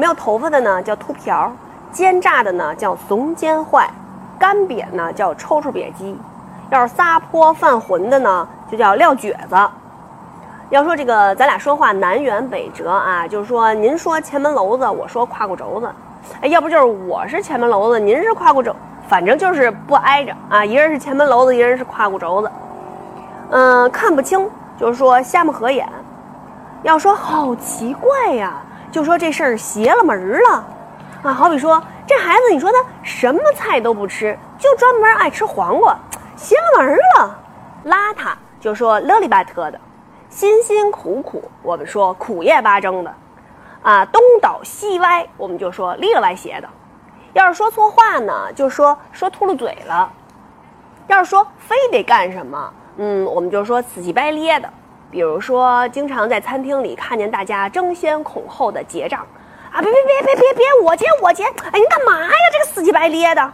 没有头发的呢叫秃瓢，奸诈的呢叫怂奸坏，干瘪呢叫抽抽瘪鸡，要是撒泼犯浑的呢就叫撂蹶子。要说这个，咱俩说话南辕北辙啊，就是说您说前门楼子，我说胯骨轴子，哎，要不就是我是前门楼子，您是胯骨轴，反正就是不挨着啊，一人是前门楼子，一人是胯骨轴子。嗯，看不清，就是说瞎目合眼。要说好奇怪呀，就说这事儿邪了门了，啊，好比说这孩子，你说他什么菜都不吃，就专门爱吃黄瓜，邪了门了。邋遢，就说勒里巴特的；辛辛苦苦，我们说苦叶巴争的；啊，东倒西歪，我们就说里了歪斜的。要是说错话呢，就说说秃噜嘴了；要是说非得干什么，嗯，我们就说死乞白咧的。比如说，经常在餐厅里看见大家争先恐后的结账，啊，别别别别别别，我结我结，哎，你干嘛呀？这个死乞白咧的。